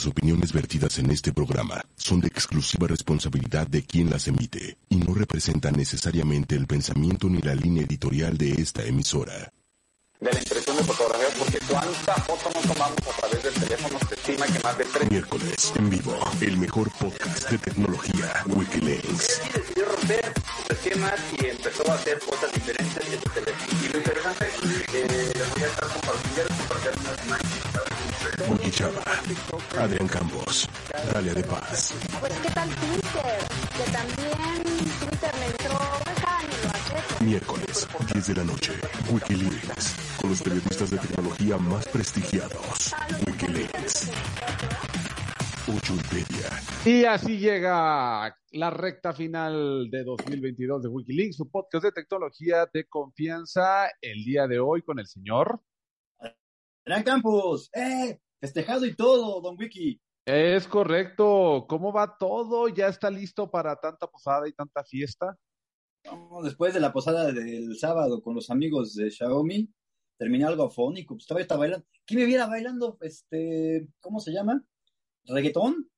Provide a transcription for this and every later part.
Las opiniones vertidas en este programa son de exclusiva responsabilidad de quien las emite y no representan necesariamente el pensamiento ni la línea editorial de esta emisora. De la impresión de fotografías, porque cuánta foto no tomamos a través del teléfono, se estima que más de tres. Miércoles, en vivo, el mejor podcast de tecnología, Wikileaks. Y decidió romper esquemas y empezó a hacer cosas diferentes. Y lo interesante es que les voy a estar compartiendo, compartiendo unas imágenes. Wiki Chava, Adrián Campos, Dalia de Paz. Pues qué tal Twitter, que también Twitter me entró. Miércoles, 10 de la noche, Wikileaks, con los periodistas de tecnología más prestigiados. Wikileaks. Wikipedia. Y así llega la recta final de 2022 de Wikileaks, su podcast de tecnología de confianza, el día de hoy con el señor. Gran Campus, ¡eh! Festejado y todo, Don Wiki. Es correcto, ¿cómo va todo? ¿Ya está listo para tanta posada y tanta fiesta? No, después de la posada del sábado con los amigos de Xiaomi, terminé algo afónico, pues todavía estaba bailando. ¿Quién me viera bailando? Este, ¿cómo se llama? ¿Reggaetón?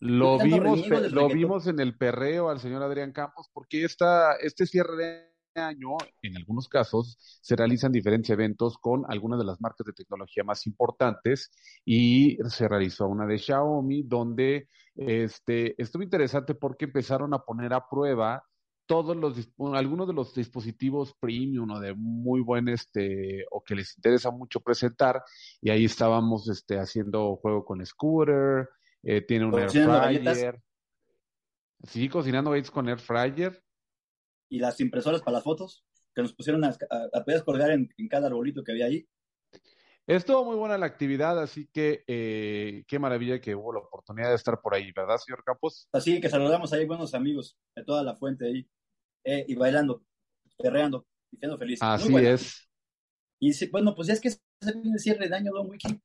Lo vimos, lo reggaetón. vimos en el perreo al señor Adrián Campos, porque esta, este cierre de año, en algunos casos, se realizan diferentes eventos con algunas de las marcas de tecnología más importantes y se realizó una de Xiaomi donde este, estuvo interesante porque empezaron a poner a prueba todos los, algunos de los dispositivos premium o de muy buen, este, o que les interesa mucho presentar, y ahí estábamos, este, haciendo juego con Scooter, eh, tiene un air fryer. Sí, cocinando galletas con air fryer. Y las impresoras para las fotos, que nos pusieron a, a, a poder colgar en, en cada arbolito que había ahí. Estuvo muy buena la actividad, así que eh, qué maravilla que hubo la oportunidad de estar por ahí, ¿verdad, señor Campos? Así que saludamos ahí buenos amigos de toda la fuente ahí, eh, y bailando, perreando, y siendo felices. Muy Así bueno. es. Y sí, bueno, pues ya es que se viene el cierre de año, Don Wiki.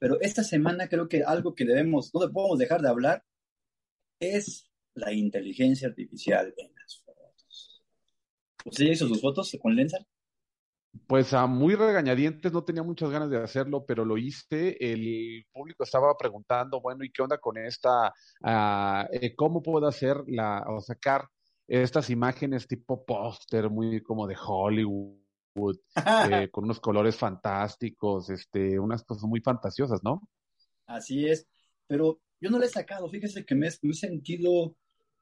Pero esta semana creo que algo que debemos, no podemos dejar de hablar, es la inteligencia artificial en las. ¿Usted ya hizo sus fotos con Lensar? Pues a muy regañadientes, no tenía muchas ganas de hacerlo, pero lo hice. El público estaba preguntando, bueno, ¿y qué onda con esta? ah, eh, ¿cómo puedo hacer la, o sacar estas imágenes tipo póster, muy como de Hollywood, eh, con unos colores fantásticos, este, unas cosas muy fantasiosas, ¿no? Así es, pero yo no le he sacado, fíjese que me, me he sentido,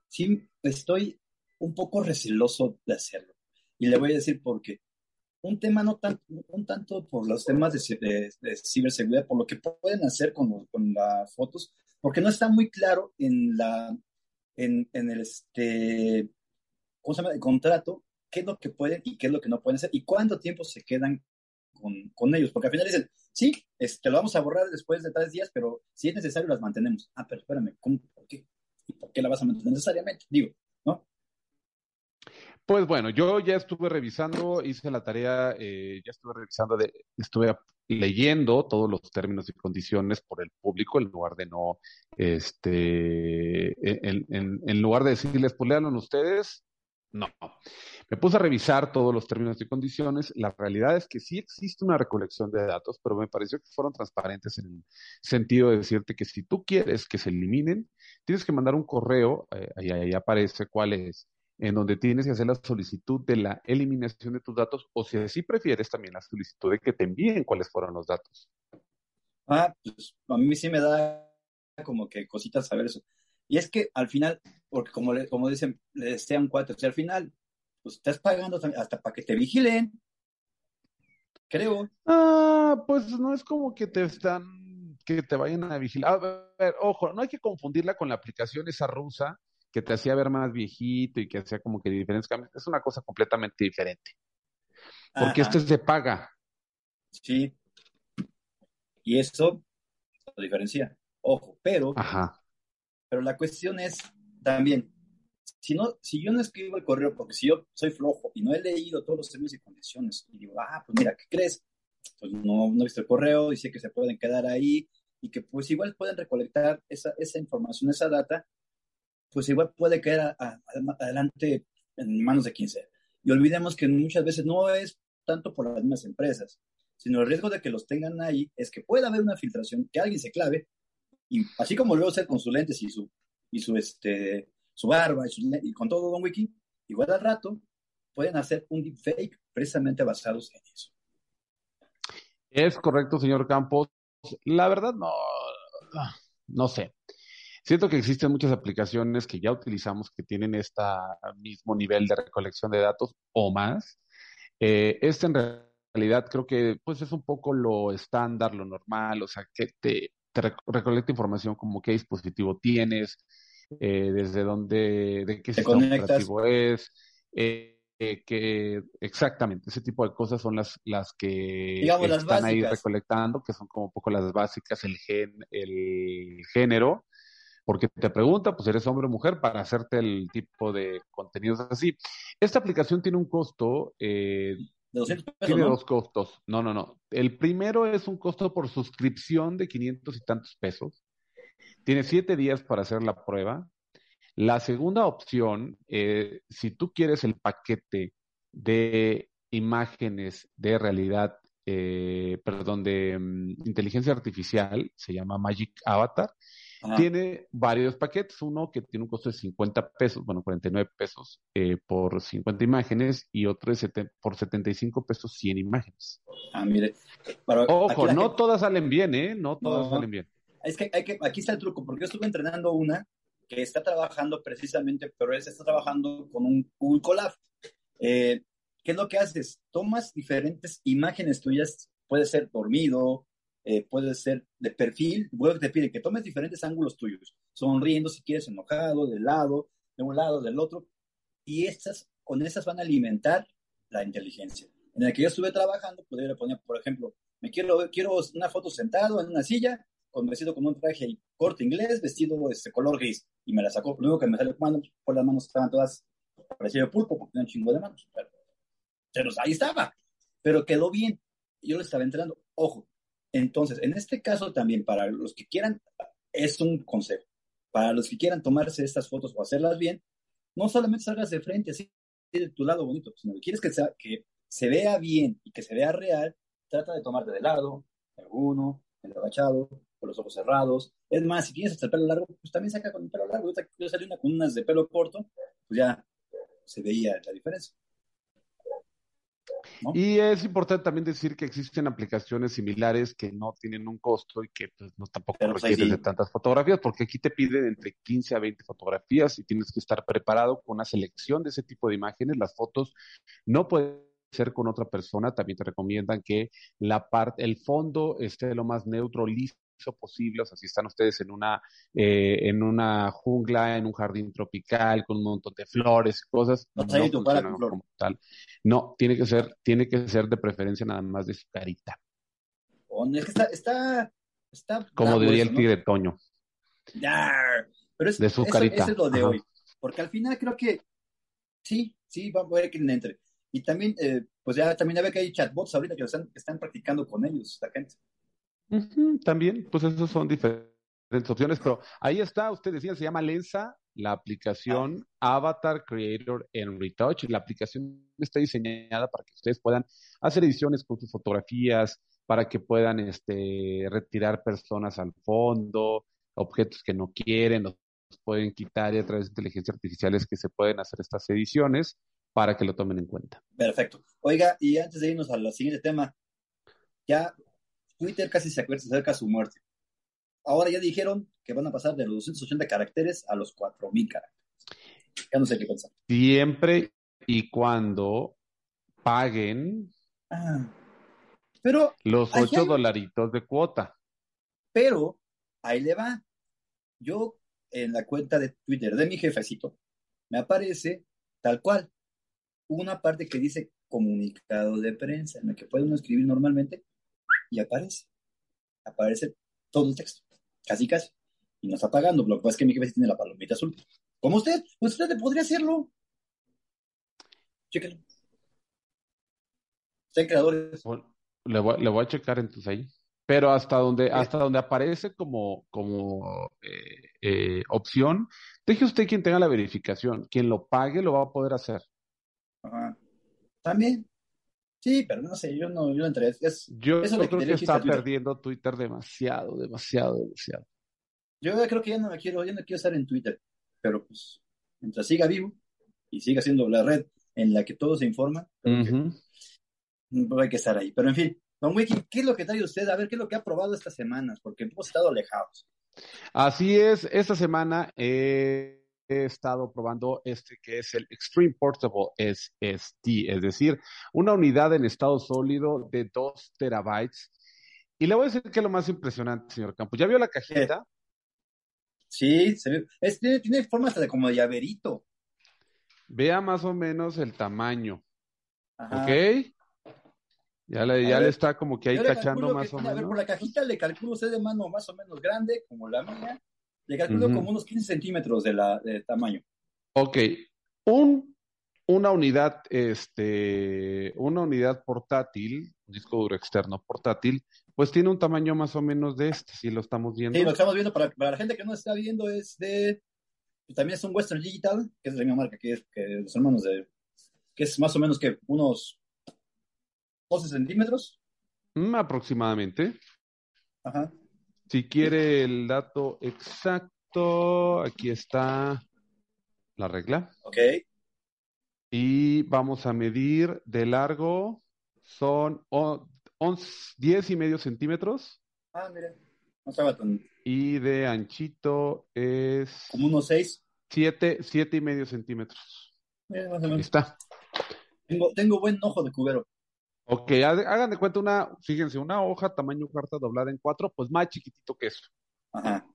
sí, estoy un poco receloso de hacerlo. Y le voy a decir por qué. Un tema no tan, un tanto por los temas de, de- de ciberseguridad, por lo que pueden hacer con, con las fotos, porque no está muy claro en la, en, en el, este, ¿cómo se llama? El contrato, qué es lo que pueden y qué es lo que no pueden hacer y cuánto tiempo se quedan con, con ellos, porque al final dicen, sí, este, lo vamos a borrar después de tres días, pero si es necesario las mantenemos. Ah, pero espérame, ¿cómo, ¿por qué? ¿Y por qué la vas a mantener necesariamente? Digo. Pues bueno, yo ya estuve revisando, hice la tarea, eh, ya estuve revisando, de, estuve leyendo todos los términos y condiciones por el público, en lugar de no, este, en, en, lugar de decirles, pues léanlo ustedes, no. Me puse a revisar todos los términos y condiciones. La realidad es que sí existe una recolección de datos, pero me pareció que fueron transparentes en el sentido de decirte que si tú quieres que se eliminen, tienes que mandar un correo, eh, ahí aparece cuál es en donde tienes que hacer la solicitud de la eliminación de tus datos o si así prefieres también la solicitud de que te envíen cuáles fueron los datos. Ah, pues a mí sí me da como que cositas saber eso. Y es que al final, porque como, le, como dicen, le decía un cuatro, si al final, pues estás pagando hasta para que te vigilen, creo. Ah, pues no es como que te están, que te vayan a vigilar. A ver, ojo, no hay que confundirla con la aplicación esa rusa que te hacía ver más viejito y que hacía como que diferentes cambios. Es una cosa completamente diferente. Porque Ajá. este es de paga. Sí. Y eso lo diferencia. Ojo, pero, Ajá. pero la cuestión es también, si no, si yo no escribo el correo, porque si yo soy flojo y no he leído todos los términos y condiciones, y digo, ah, pues mira, ¿qué crees? Pues no, no he visto el correo, dice que se pueden quedar ahí y que pues igual pueden recolectar esa, esa información, esa data, pues igual puede a- adelante en manos de quien sea. Y olvidemos que muchas veces no es tanto por las mismas empresas, sino el riesgo de que los tengan ahí es que pueda haber una filtración, que alguien se clave Y así como luego ser con y su, y su, este, su barba y, con todo Don Wiki, igual al rato pueden hacer un deepfake precisamente basados en eso. Es correcto, señor Campos. La verdad, no, no sé. Siento que existen muchas aplicaciones que ya utilizamos que tienen este mismo nivel de recolección de datos o más. Eh, este en realidad creo que pues es un poco lo estándar, lo normal, o sea, que te, recolecta información como qué dispositivo tienes, eh, desde dónde, de qué sistema operativo es, eh, que exactamente ese tipo de cosas son las, las que están ahí recolectando, que son como un poco las básicas, el gen, el género, porque te pregunta, pues eres hombre o mujer, para hacerte el tipo de contenidos así. Esta aplicación tiene un costo, eh, tiene dos costos. No, no, no. El primero es un costo por suscripción de 500 y tantos pesos. Tiene siete días para hacer la prueba. La segunda opción, eh, si tú quieres el paquete de imágenes de realidad, eh, perdón, de mm, inteligencia artificial, se llama Magic Avatar, tiene varios paquetes, uno que tiene un costo de 50 pesos, bueno, 49 pesos eh, por 50 imágenes y otro de por 75 pesos 100 imágenes. Ah, mire. Ojo, no todas salen bien, ¿eh? No todas salen bien. Es que, hay que aquí está el truco, porque yo estuve entrenando una que está trabajando precisamente, pero ella está trabajando con un Google Colab. Eh, ¿Qué es lo que haces? Tomas diferentes imágenes tuyas, puede ser dormido, eh, puede ser de perfil, Google te pide que tomes diferentes ángulos tuyos, sonriendo si quieres, enojado, de lado, de un lado, del otro, y estas, con estas van a alimentar la inteligencia. En el que yo estuve trabajando, podría poner, por ejemplo, me quiero, quiero una foto sentado en una silla, con vestido con un traje corto inglés, vestido de este color gris, y me la sacó. Luego que me salió manos, por las manos estaban todas parecido pulpo, porque tenía un chingo de manos. Pero, pero ahí estaba, pero quedó bien. Yo lo estaba entrenando. Ojo, entonces, en este caso también, para los que quieran, es un consejo. Para los que quieran tomarse estas fotos o hacerlas bien, no solamente salgas de frente así de tu lado bonito, sino que quieres que, sea, que se vea bien y que se vea real, trata de tomarte de lado, de uno, el agachado, con los ojos cerrados. Es más, si tienes hasta el pelo largo, pues también saca con el pelo largo. Yo salí una con unas de pelo corto, pues ya se veía la diferencia. Y es importante también decir que existen aplicaciones similares que no tienen un costo y que pues, no tampoco pues, requieren de tantas fotografías, porque aquí te piden entre 15 a 20 fotografías y tienes que estar preparado con una selección de ese tipo de imágenes. Las fotos no pueden ser con otra persona, también te recomiendan que la parte, el fondo esté lo más neutro, listo posible, o sea, si están ustedes en una, eh, en una jungla, en un jardín tropical, con un montón de flores, cosas, no, como tal. No, tiene que ser, tiene que ser de preferencia nada más de su carita. Es que está, está, está como diría el tigre Toño. pero es, de su carita. Eso es lo de hoy. Porque al final creo que sí, sí, va a poder que entre. Y también, eh, pues ya también ve que hay chatbots ahorita que están, que están practicando con ellos, la gente también, pues esas son diferentes opciones, pero ahí está, usted decía, se llama Lensa, la aplicación Avatar Creator en Retouch. La aplicación está diseñada para que ustedes puedan hacer ediciones con sus fotografías, para que puedan este, retirar personas al fondo, objetos que no quieren, los pueden quitar y a través de inteligencia artificial es que se pueden hacer estas ediciones para que lo tomen en cuenta. Perfecto. Oiga, y antes de irnos al siguiente tema, ya Twitter casi se acerca a su muerte. Ahora ya dijeron que van a pasar de los 280 caracteres a los 4000 caracteres. Ya no sé qué pensar. Siempre y cuando paguen ah, pero los 8 dolaritos de cuota. Pero ahí le va. Yo en la cuenta de Twitter de mi jefecito me aparece tal cual una parte que dice comunicado de prensa en la que puede uno escribir normalmente y aparece. Aparece todo el texto, casi casi. Y no está pagando. Lo que pasa es que mi jefe tiene la palomita azul. Como usted, pues usted podría hacerlo. Chéquelo. Usted creadores. le, voy, le voy a checar entonces ahí. Pero hasta donde, hasta donde aparece como, como eh, eh, opción, deje usted quien tenga la verificación. Quien lo pague lo va a poder hacer. Ajá. También. Sí, pero no sé, yo no, yo entré. Es, yo, creo que, está perdiendo Twitter demasiado, demasiado, demasiado. Yo creo que ya no me quiero, ya no quiero estar en Twitter, pero pues mientras siga vivo y siga siendo la red en la que todo se informa, creo que Ujú. hay que estar ahí. Pero en fin, Don Wiki, ¿qué es lo que trae usted? A ver, ¿qué es lo que ha probado estas semanas? Porque hemos estado alejados. Así es, esta semana he, he estado probando este que es el Extreme Portable SSD, es decir, una unidad en estado sólido de 2 terabytes. Y le voy a decir que es lo más impresionante, señor Campos. ¿Ya vio la cajita? Sí, se ve, es- tiene, tiene forma hasta de como de llaverito. Vea más o menos el tamaño, Ajá. ¿ok? Ya le, ya le está como que ahí cachando más que- o a ver, por menos. la cajita le calculo usted de mano más o menos grande, como la mía. Le calculo Ujú. como unos 15 centímetros de, la, de tamaño. Ok, un, una unidad, este, una unidad portátil, un disco duro externo portátil, pues tiene un tamaño más o menos de este, si lo estamos viendo. Sí, lo estamos viendo para, para la gente que no está viendo es de. pues, también es un Western Digital, que es de la misma marca que, es, que los hermanos de. que es más o menos que unos 12 centímetros. Mm, aproximadamente. Ajá. Si quiere el dato exacto, aquí está la regla. Ok. Y vamos a medir de largo, son o- 11 10 y medio centímetros. Ah, mire. No estaba tan. Y de anchito es como unos 6. siete, siete y medio centímetros. Mire, más o Ahí menos. está. Tengo, tengo buen ojo de cubero. Ok, ha- hagan de cuenta una, fíjense, una hoja tamaño carta doblada en cuatro, pues más chiquitito que eso, Ajá.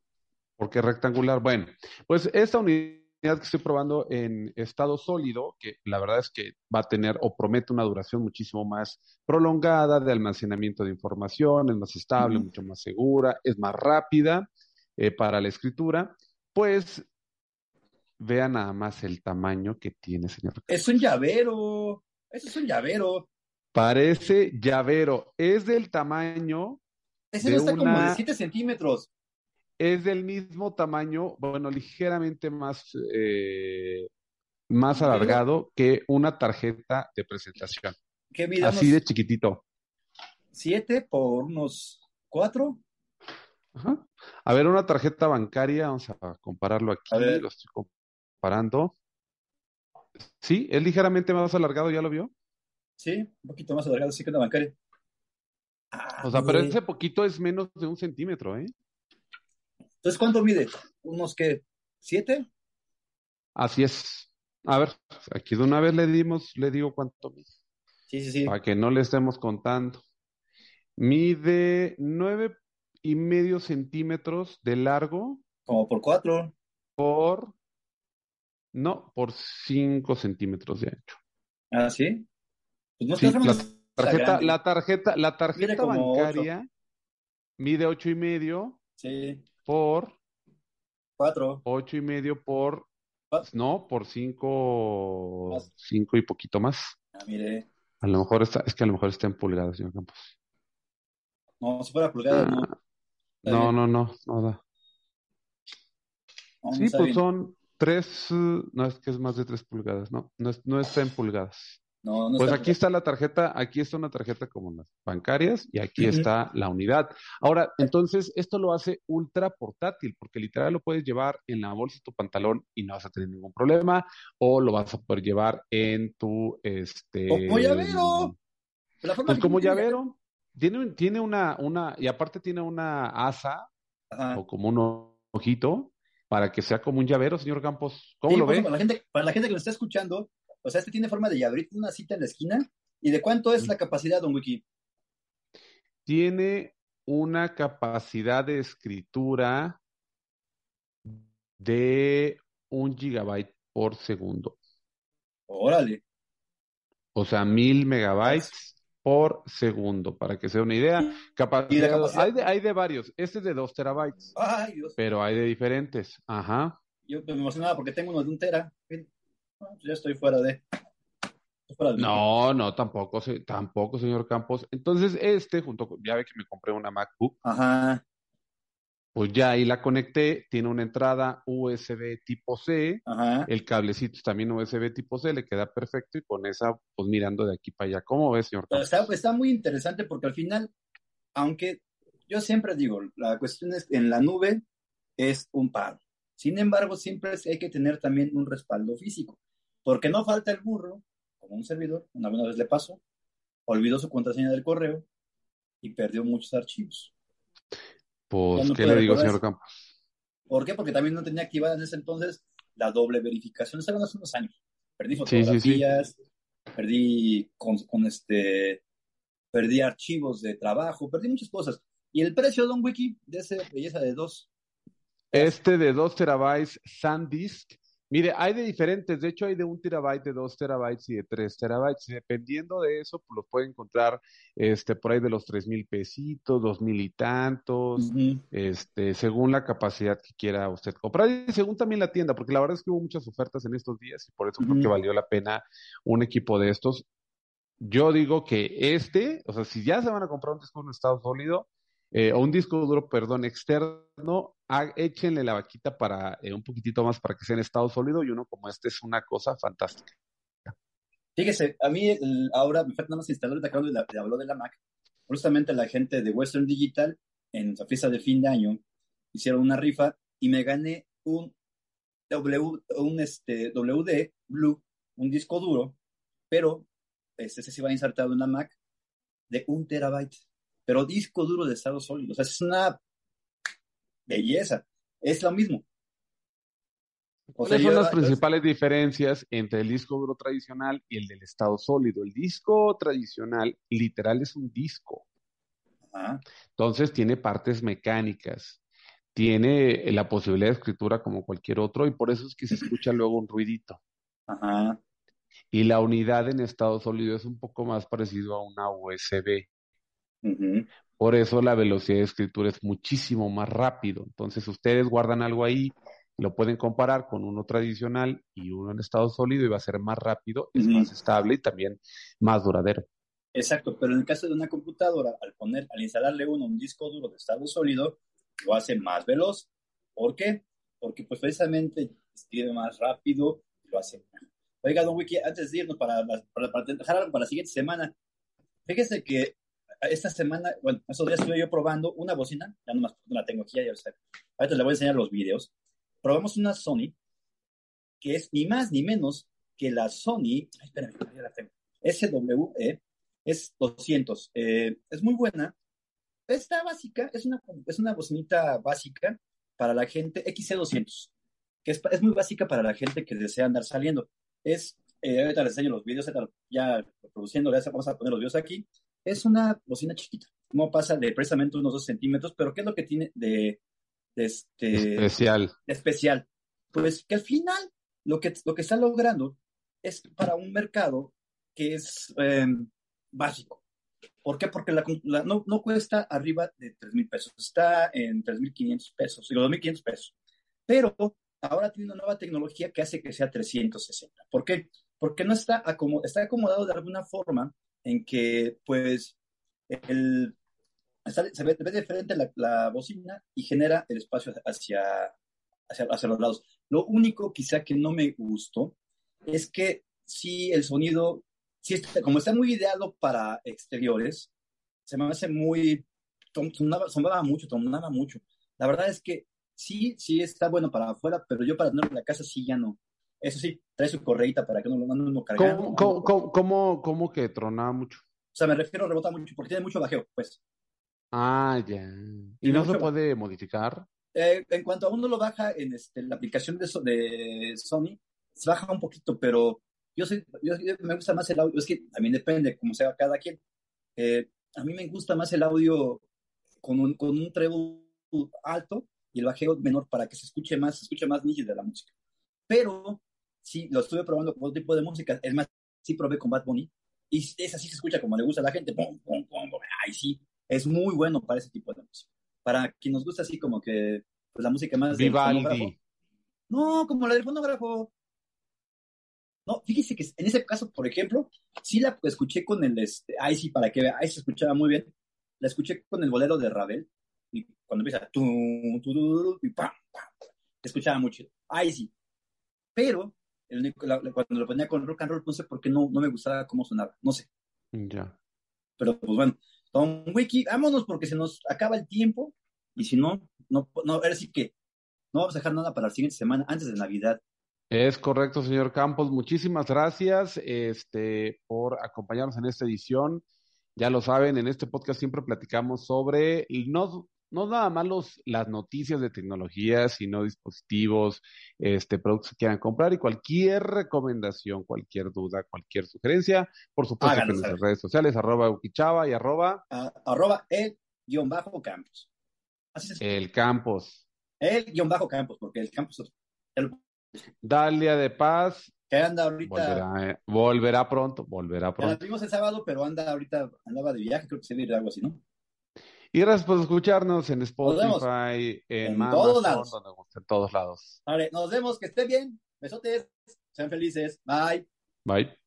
porque es rectangular. Bueno, pues esta unidad que estoy probando en estado sólido, que la verdad es que va a tener o promete una duración muchísimo más prolongada de almacenamiento de información, es más estable, mucho más segura, es más rápida eh, para la escritura, pues vean nada más el tamaño que tiene, señor. Es un llavero. Eso es un llavero. Parece llavero, es del tamaño Ese De no está como una- de 7 centímetros. es del mismo tamaño, bueno, ligeramente más, eh, más alargado que una tarjeta de presentación. Que mide Así de chiquitito. 7 por unos 4. Ajá. A ver, una tarjeta bancaria, vamos a compararlo aquí, A ver. lo estoy comparando. Sí, es ligeramente más alargado, ¿ya lo vio? Sí, un poquito más alargado, sí que una bancaria. Ah, O sea, pero ese poquito es menos de un centímetro, ¿eh? Entonces, ¿cuánto mide? ¿Unos qué? ¿Siete? Así es. A ver, aquí de una vez le dimos, le digo cuánto mide. Sí, sí, sí. para que no le estemos contando. Mide nueve y medio centímetros de largo Como por cuatro. por, no, por cinco centímetros de ancho. Ah, sí. Pues no Sí, la tarjeta, la tarjeta, la tarjeta ocho. bancaria mide ocho y medio Sí, por cuatro. ocho y medio por, Ah. no, por cinco, Más. cinco y poquito más. Ah, mire. A lo mejor está, es que a lo mejor está en pulgadas, señor Campos. No, si fuera pulgada, no. Ah, no, bien. no, no, no da. No, no Sí, pues bien. son tres, no es que es más de tres pulgadas, no, no, es- no está en pulgadas. No, no Pues está aquí está la tarjeta, aquí está una tarjeta como las bancarias y aquí está la unidad. Ahora, entonces, esto lo hace ultra portátil, porque literal lo puedes llevar en la bolsa de tu pantalón y no vas a tener ningún problema, o lo vas a poder llevar en tu, este... Como llavero. La forma Pues como llavero, tiene, tiene una, una, y aparte tiene una asa Ajá. o como un ojito para que sea como un llavero, señor Campos. ¿Cómo Sí, lo ve? Para la gente, para la gente que nos está escuchando, o sea, este tiene forma de llaverito, una cita en la esquina. ¿Y de cuánto es Mm. la capacidad, don Wiki? Tiene una capacidad de escritura de un gigabyte por segundo. Órale. O sea, mil megabytes por segundo, para que sea una idea. Capacidad, capacidad? Hay, de, hay de varios. Este es de dos terabytes, Ay, Dios. pero hay de diferentes. Ajá. Yo me emocionaba porque tengo uno de un tera. Pues ya estoy fuera de. estoy fuera de- No, no, tampoco, tampoco, señor Campos. Entonces, este, junto con, ya ve que me compré una MacBook, Ajá. pues ya ahí la conecté, tiene una entrada USB tipo C, Ajá. el cablecito es también USB tipo C, le queda perfecto y con esa, pues mirando de aquí para allá. ¿Cómo ves, señor Campos? está, está muy interesante porque al final, aunque yo siempre digo, la cuestión es en la nube, es un paro. Sin embargo, siempre hay que tener también un respaldo físico, porque no falta el burro, como un servidor, una buena vez le pasó, olvidó su contraseña del correo y perdió muchos archivos. Pues, ¿qué le digo, señor Campos? ¿Por qué? Porque también no tenía activada en ese entonces la doble verificación. Estaban hace unos años. Perdí fotografías, perdí con, este, perdí archivos de trabajo, perdí muchas cosas. Y el precio de Don Wiki de esa belleza de dos. Este de dos terabytes SanDisk Mire, hay de diferentes, de hecho hay de un terabyte, de dos terabytes y de tres terabytes. Dependiendo de eso, pues los puede encontrar este, por ahí de los tres mil pesitos, dos mil y tantos, este, según la capacidad que quiera usted comprar y según también la tienda, porque la verdad es que hubo muchas ofertas en estos días y por eso creo que valió la pena un equipo de estos. Yo digo que este, o sea, si ya se van a comprar un disco en estado sólido, eh, o un disco duro, perdón, externo, échenle la vaquita para eh, un poquitito más para que sea en estado sólido y uno como este es una cosa fantástica. Fíjese, a mí ahora me falta nada más instalar, te acabo de, habló de la Mac. Justamente la gente de Western Digital en la fiesta de fin de año hicieron una rifa y me gané un W, un este, WD Blue, un disco duro, pero este, se va insertado en la Mac de un terabyte pero disco duro de estado sólido. O sea, es una belleza. Es lo mismo. ¿Cuáles son las principales diferencias entre el disco duro tradicional y el del estado sólido? El disco tradicional, literal, es un disco. Entonces tiene partes mecánicas, tiene la posibilidad de escritura como cualquier otro y por eso es que se escucha luego un ruidito. Ajá. Y la unidad en estado sólido es un poco más parecido a una USB. Por eso la velocidad de escritura es muchísimo más rápido. Entonces ustedes guardan algo ahí, lo pueden comparar con uno tradicional y uno en estado sólido y va a ser más rápido, es más estable y también más duradero. Exacto, pero en el caso de una computadora, al poner, al instalarle uno un disco duro de estado sólido, lo hace más veloz. ¿Por qué? Porque pues precisamente escribe más rápido y lo hace Oiga, don Wiki, antes de irnos para, para, para, para la siguiente semana, fíjese que esta semana, bueno, esos días estuve yo probando una bocina, ya nomás la tengo aquí, ya sé. Ahorita le voy a enseñar los videos. Probamos una Sony, que es ni más ni menos que la Sony, ay, espérame, ya la tengo, SWE, es 200, eh, es muy buena. Está básica, es una, es una bocinita básica para la gente, XC200, que es, es muy básica para la gente que desea andar saliendo. Es, eh, ahorita les enseño los videos, ya produciendo, ya vamos a poner los videos aquí es una bocina chiquita. No pasa de precisamente unos dos centímetros, pero ¿qué es lo que tiene de, este, especial? especial? Pues que al final lo que, lo que está logrando es para un mercado que es em, básico. ¿Por qué? Porque la, no, no, cuesta arriba de 3 mil pesos, está en 3.500 pesos los 2.500 pesos. Pero ahora tiene una nueva tecnología que hace que sea 360. ¿Por qué? Porque no está, está acomodado de alguna forma en que pues el, se ve, de frente la, la, bocina y genera el espacio hacia, hacia, los lados. Lo único quizá que no me gustó es que si el sonido, si como está muy ideado para exteriores, se me hace muy, sonaba, mucho, sonaba mucho. La verdad es que sí, sí está bueno para afuera, pero yo para tenerlo en la casa sí ya no. Eso sí, trae su correíta para que no lo manden uno cargando. ¿Cómo, cómo, que tronaba mucho? O sea, me refiero a rebotar mucho, porque tiene mucho bajeo, pues. Ah, ya. ¿Y no se puede modificar? Eh, en cuanto a uno lo baja en este, la aplicación de, de Sony, se baja un poquito, pero yo, soy, yo, me gusta más el audio, es que también depende, como sea cada quien. Eh, a mí me gusta más el audio con un, con un treble alto y el bajeo menor para que se escuche más, se escuche más nítido la música. Pero sí, lo estuve probando con otro tipo de música. Es más, sí probé con Bad Bunny. Y esa sí se escucha como le gusta a la gente. Pum, pum, pum, Ay, sí. Es muy bueno para ese tipo de música. Para quien nos gusta así como que, pues la música más... Vivaldi. No, como la del fonógrafo. No, fíjese que en ese caso, por ejemplo, sí la escuché con el, este, ahí sí, para que vea, ahí se escuchaba muy bien. La escuché con el bolero de Ravel. Y cuando empieza, tu, tu, tu, y pam, pam, escuchaba mucho. Ahí sí. Pero cuando lo ponía con rock and roll, no sé por qué no, no me gustaba cómo sonaba, no sé. Ya. Pero pues bueno, Tom Wiki, vámonos porque se nos acaba el tiempo y si no, no, no, ahora sí que No vamos a dejar nada para la siguiente semana, antes de Navidad. Es correcto, señor Campos. Muchísimas gracias este, por acompañarnos en esta edición. Ya lo saben, en este podcast siempre platicamos sobre no, no nada más los, las noticias de tecnología, sino dispositivos, este, productos que quieran comprar y cualquier recomendación, cualquier duda, cualquier sugerencia, por supuesto en nuestras redes sociales, arroba uquichava y arroba... arroba el guion bajo campos. El campos. El guion bajo campos, porque el campus Dalia de Paz. Que anda ahorita. Volverá, eh, volverá pronto, volverá pronto. La vimos el sábado, pero anda ahorita, andaba de viaje, creo que se viene algo así, ¿no? Y gracias por escucharnos en Spotify, en, en todos lados. en todos lados. Vale, nos vemos, que esté bien. Besotes, sean felices. Bye. Bye.